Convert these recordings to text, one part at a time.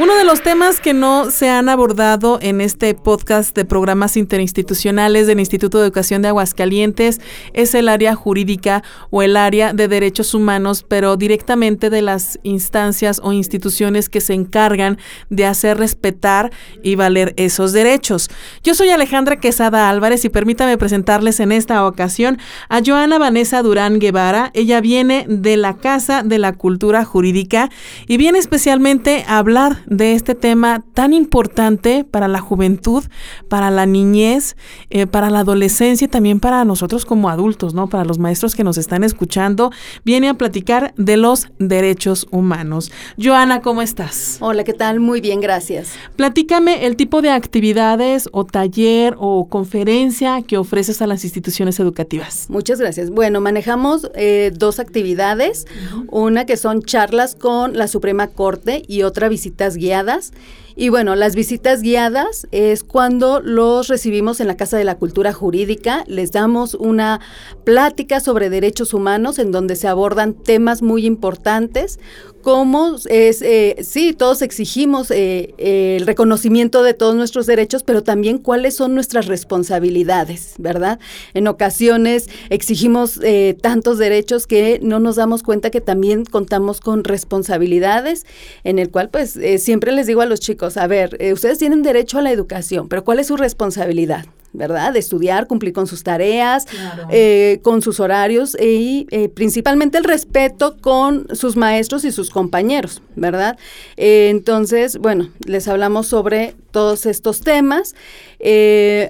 Uno de los temas que no se han abordado en este podcast de programas interinstitucionales del Instituto de Educación de Aguascalientes es el área jurídica o el área de derechos humanos, pero directamente de las instancias o instituciones que se encargan de hacer respetar y valer esos derechos. Yo soy Alejandra Quesada Álvarez y permítame presentarles en esta ocasión a Joana Vanessa Durán Guevara. Ella viene de la Casa de la Cultura Jurídica y viene especialmente a hablar de este tema tan importante para la juventud, para la niñez, eh, para la adolescencia y también para nosotros como adultos, ¿no? Para los maestros que nos están escuchando, viene a platicar de los derechos humanos. Joana, ¿cómo estás? Hola, ¿qué tal? Muy bien, gracias. Platícame el tipo de actividades o taller o conferencia que ofreces a las instituciones educativas. Muchas gracias. Bueno, manejamos eh, dos actividades, una que son charlas con la Suprema Corte y otra visitas guiadas. Y bueno, las visitas guiadas es cuando los recibimos en la Casa de la Cultura Jurídica, les damos una plática sobre derechos humanos en donde se abordan temas muy importantes, como es, eh, sí, todos exigimos eh, el reconocimiento de todos nuestros derechos, pero también cuáles son nuestras responsabilidades, ¿verdad? En ocasiones exigimos eh, tantos derechos que no nos damos cuenta que también contamos con responsabilidades, en el cual pues siempre les digo a los chicos, a ver, ustedes tienen derecho a la educación, pero ¿cuál es su responsabilidad? ¿Verdad? De estudiar, cumplir con sus tareas, eh, con sus horarios y eh, principalmente el respeto con sus maestros y sus compañeros, ¿verdad? Eh, entonces, bueno, les hablamos sobre todos estos temas,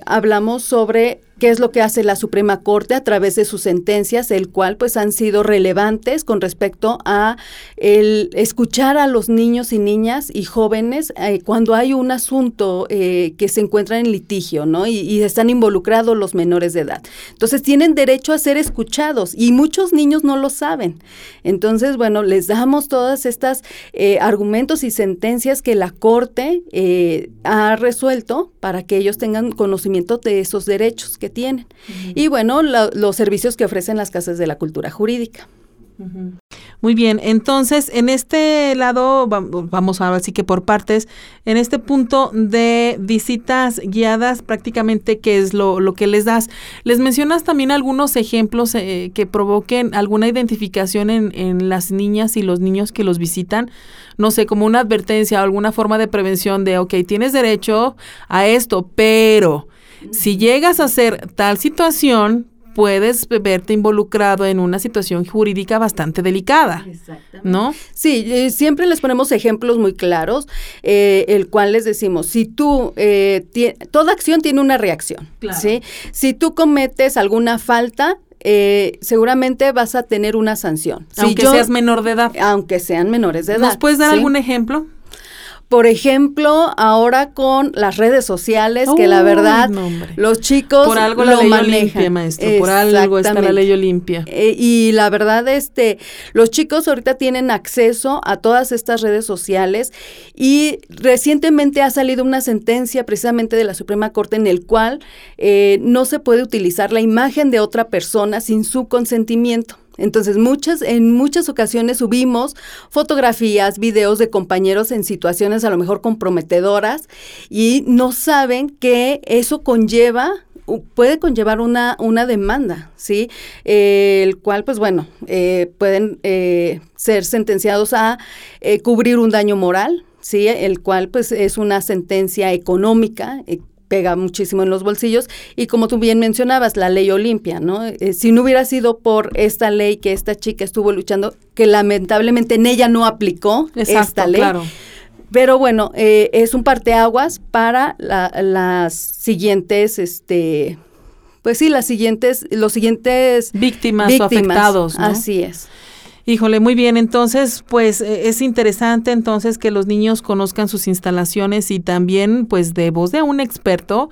hablamos sobre qué es lo que hace la Suprema Corte a través de sus sentencias, el cual pues han sido relevantes con respecto a el escuchar a los niños y niñas y jóvenes eh, cuando hay un asunto eh, que se encuentra en litigio, ¿no? Y, están involucrados los menores de edad. Entonces tienen derecho a ser escuchados y muchos niños no lo saben. Entonces, bueno, les damos todas estas eh, argumentos y sentencias que la Corte ha resuelto para que ellos tengan conocimiento de esos derechos que tienen. Y bueno, los servicios que ofrecen las casas de la cultura jurídica. Muy bien, entonces en este lado, vamos a ver sí que por partes, en este punto de visitas guiadas, prácticamente, ¿qué es lo, lo que les das? Les mencionas también algunos ejemplos eh, que provoquen alguna identificación en, en las niñas y los niños que los visitan, no sé, como una advertencia o alguna forma de prevención de, ok, tienes derecho a esto, pero si llegas a hacer tal situación, puedes verte involucrado en una situación jurídica bastante delicada, ¿no? Sí, eh, siempre les ponemos ejemplos muy claros, eh, el cual les decimos, si tú, eh, toda acción tiene una reacción, ¿sí? Si tú cometes alguna falta, seguramente vas a tener una sanción. Aunque seas menor de edad. Aunque sean menores de edad. ¿Nos puedes dar algún ejemplo? Por ejemplo, ahora con las redes sociales, que la verdad los chicos por algo lo la ley manejan. maestro, por algo está la ley Olimpia. Eh, y la verdad, este, los chicos ahorita tienen acceso a todas estas redes sociales y recientemente ha salido una sentencia precisamente de la Suprema Corte en el cual eh, no se puede utilizar la imagen de otra persona sin su consentimiento. Entonces, muchas, en muchas ocasiones subimos fotografías, videos de compañeros en situaciones a lo mejor comprometedoras y no saben que eso conlleva puede conllevar una, una demanda, ¿sí? el cual, pues bueno, eh, pueden eh, ser sentenciados a eh, cubrir un daño moral, ¿sí? El cual, pues, es una sentencia económica pega muchísimo en los bolsillos. Y como tú bien mencionabas, la ley Olimpia, ¿no? Eh, si no hubiera sido por esta ley que esta chica estuvo luchando, que lamentablemente en ella no aplicó esta ley. Pero bueno, eh, es un parteaguas para las siguientes, este, pues sí, las siguientes, los siguientes víctimas, víctimas o afectados. Así es. Híjole, muy bien. Entonces, pues e, es interesante entonces que los niños conozcan sus instalaciones y también, pues de voz de un experto,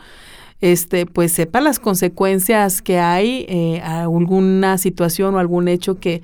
este, pues sepa las consecuencias que hay eh, a alguna situación o algún hecho que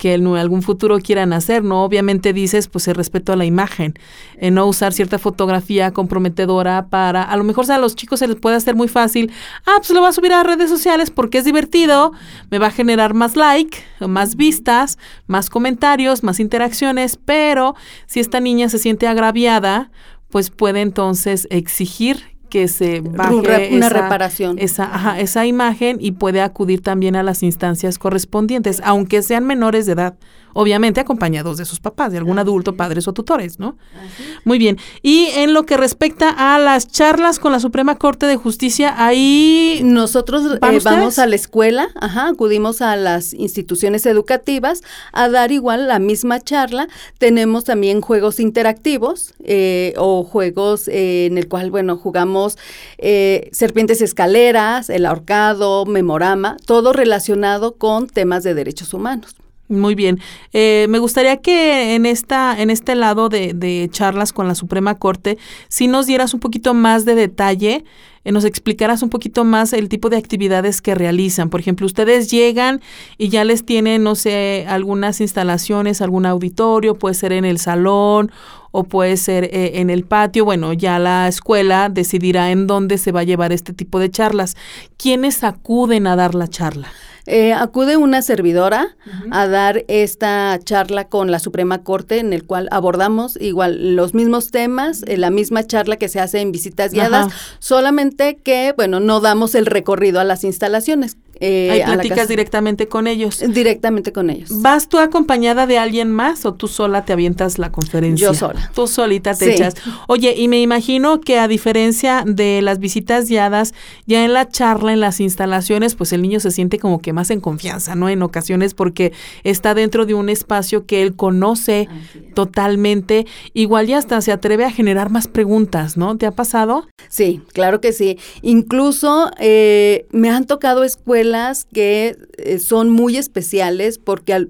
que en algún futuro quieran hacer, ¿no? Obviamente dices, pues el respeto a la imagen, en no usar cierta fotografía comprometedora para, a lo mejor a los chicos se les puede hacer muy fácil, ah, pues lo voy a subir a redes sociales porque es divertido, me va a generar más like, más vistas, más comentarios, más interacciones, pero si esta niña se siente agraviada, pues puede entonces exigir que se baje una reparación. Esa, esa imagen y puede acudir también a las instancias correspondientes, aunque sean menores de edad obviamente acompañados de sus papás, de algún adulto, padres o tutores, ¿no? Muy bien. Y en lo que respecta a las charlas con la Suprema Corte de Justicia, ahí nosotros eh, vamos a la escuela, ajá, acudimos a las instituciones educativas a dar igual la misma charla. Tenemos también juegos interactivos eh, o juegos eh, en el cual, bueno, jugamos serpientes escaleras, el ahorcado, memorama, todo relacionado con temas de derechos humanos. Muy bien. Eh, me gustaría que en esta, en este lado de, de, charlas con la Suprema Corte, si nos dieras un poquito más de detalle, eh, nos explicaras un poquito más el tipo de actividades que realizan. Por ejemplo, ustedes llegan y ya les tienen, no sé, algunas instalaciones, algún auditorio, puede ser en el salón o puede ser eh, en el patio. Bueno, ya la escuela decidirá en dónde se va a llevar este tipo de charlas. ¿Quiénes acuden a dar la charla? Eh, acude una servidora a dar esta charla con la Suprema Corte en el cual abordamos igual los mismos temas, eh, la misma charla que se hace en visitas guiadas, solamente que, bueno, no damos el recorrido a las instalaciones. Eh, Ahí platicas directamente con ellos. Directamente con ellos. ¿Vas tú acompañada de alguien más o tú sola te avientas la conferencia? Yo sola. Tú solita te echas. Oye, y me imagino que a diferencia de las visitas guiadas, ya en la charla, en las instalaciones, pues el niño se siente como que más en confianza, ¿no? En ocasiones porque está dentro de un espacio que él conoce totalmente. Igual ya hasta se atreve a generar más preguntas, ¿no? ¿Te ha pasado? Sí, claro que sí. Incluso eh, me han tocado escuelas que eh, son muy especiales porque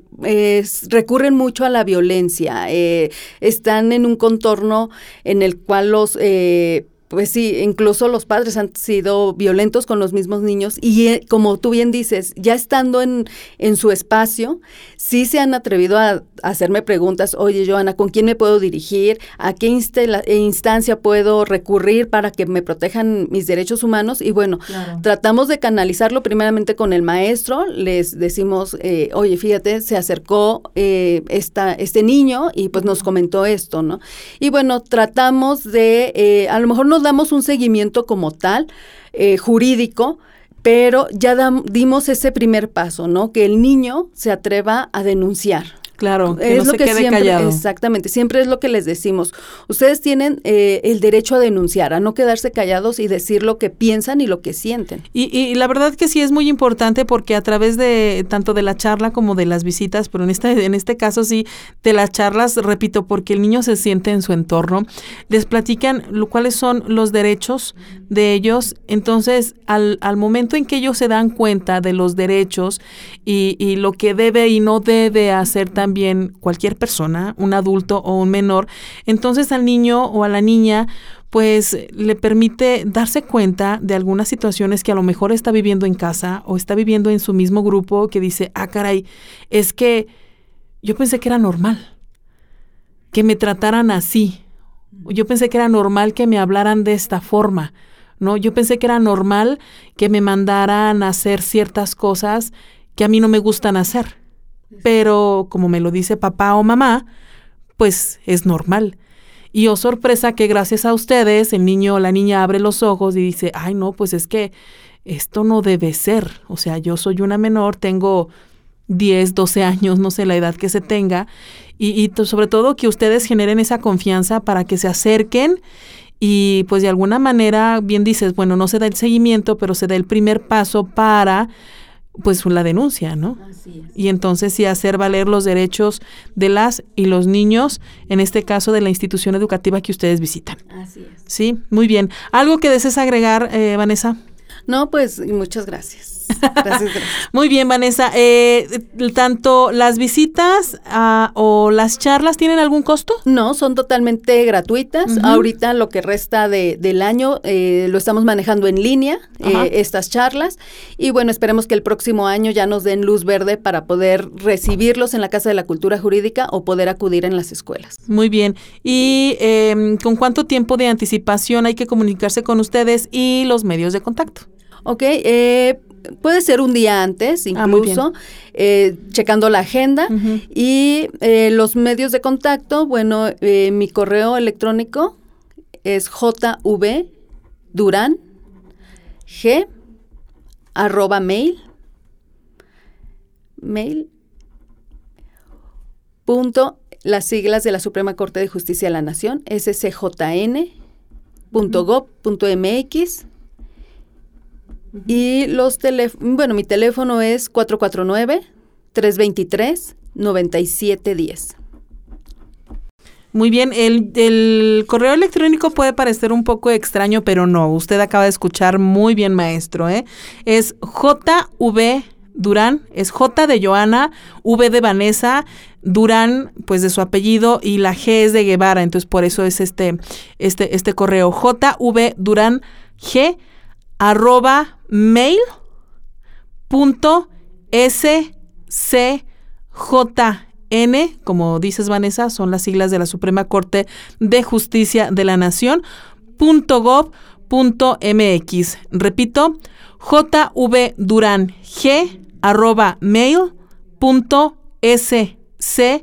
recurren mucho a la violencia, eh, están en un contorno en el cual los eh, pues sí, incluso los padres han sido violentos con los mismos niños y eh, como tú bien dices, ya estando en, en su espacio, sí se han atrevido a, hacerme preguntas, oye Joana, ¿con quién me puedo dirigir? ¿A qué eh, instancia puedo recurrir para que me protejan mis derechos humanos? Y bueno, tratamos de canalizarlo primeramente con el maestro, les decimos, eh, oye, fíjate, se acercó esta, este niño y pues nos comentó esto, ¿no? Y bueno, tratamos de, a lo mejor no damos un seguimiento como tal, eh, jurídico, pero ya dimos ese primer paso, ¿no? Que el niño se atreva a denunciar. Claro, que es no lo se que quede siempre, callado. Exactamente, siempre es lo que les decimos. Ustedes tienen eh, el derecho a denunciar, a no quedarse callados y decir lo que piensan y lo que sienten. Y, y, la verdad que sí es muy importante porque a través de tanto de la charla como de las visitas, pero en este, en este caso sí, de las charlas, repito, porque el niño se siente en su entorno, les platican lo, cuáles son los derechos de ellos. Entonces, al, al momento en que ellos se dan cuenta de los derechos y, y lo que debe y no debe hacer también, también cualquier persona, un adulto o un menor, entonces al niño o a la niña pues le permite darse cuenta de algunas situaciones que a lo mejor está viviendo en casa o está viviendo en su mismo grupo que dice, ah, caray, es que yo pensé que era normal, que me trataran así, yo pensé que era normal que me hablaran de esta forma, ¿no? Yo pensé que era normal que me mandaran a hacer ciertas cosas que a mí no me gustan hacer pero como me lo dice papá o mamá, pues es normal. Y oh sorpresa que gracias a ustedes el niño o la niña abre los ojos y dice, ay no, pues es que esto no debe ser. O sea, yo soy una menor, tengo 10, 12 años, no sé la edad que se tenga, y, y sobre todo que ustedes generen esa confianza para que se acerquen y pues de alguna manera, bien dices, bueno, no se da el seguimiento, pero se da el primer paso para pues la denuncia, ¿no? Así es. Y entonces sí hacer valer los derechos de las y los niños, en este caso de la institución educativa que ustedes visitan. Así es. Sí, muy bien. ¿Algo que desees agregar, eh, Vanessa? No, pues muchas gracias. Gracias, Muy bien, Vanessa. Eh, tanto las visitas ah, o las charlas tienen algún costo? No, son totalmente gratuitas. Ahorita lo que resta de, del año eh, lo estamos manejando en línea, eh, estas charlas. Y bueno, esperemos que el próximo año ya nos den luz verde para poder recibirlos en la Casa de la Cultura Jurídica o poder acudir en las escuelas. Muy bien. ¿Y em, con cuánto tiempo de anticipación hay que comunicarse con ustedes y los medios de contacto? Ok, eh, puede ser un día antes, ah, incluso, eh, checando la agenda. Y eh, los medios de contacto, bueno, eh, mi correo electrónico es jv durán g arroba mail mail punto las siglas de la Suprema Corte de Justicia de la Nación scjn.gov.mx y los teléfonos, bueno, mi teléfono es 449-323-9710. Muy bien, el, el, correo electrónico puede parecer un poco extraño, pero no, usted acaba de escuchar muy bien, maestro, ¿eh? Es JV Durán, es J de Joana, V de Vanessa, Durán, pues de su apellido, y la G es de Guevara, entonces por eso es este, este, este correo, JV Durán G arroba mail punto SCJN, como dices Vanessa, son las siglas de la Suprema Corte de Justicia de la Nación, punto gov punto mx. Repito, JV Durán G arroba mail punto scjn.gov.mx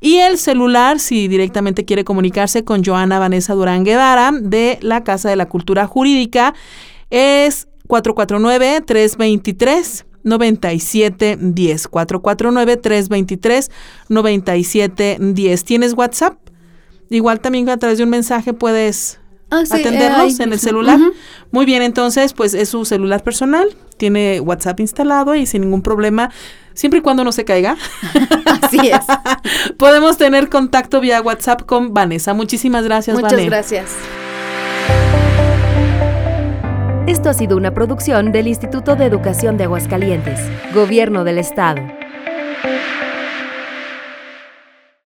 y el celular, si directamente quiere comunicarse con Joana Vanessa Durán Guevara de la Casa de la Cultura Jurídica, es 449-323. 9710 449 323 10 ¿Tienes WhatsApp? Igual también a través de un mensaje puedes ah, atenderlos en el celular. Muy bien, entonces, pues es su celular personal, tiene WhatsApp instalado y sin ningún problema siempre y cuando no se caiga. Así es. Podemos tener contacto vía WhatsApp con Vanessa. Muchísimas gracias, Muchas gracias. Esto ha sido una producción del Instituto de Educación de Aguascalientes, Gobierno del Estado.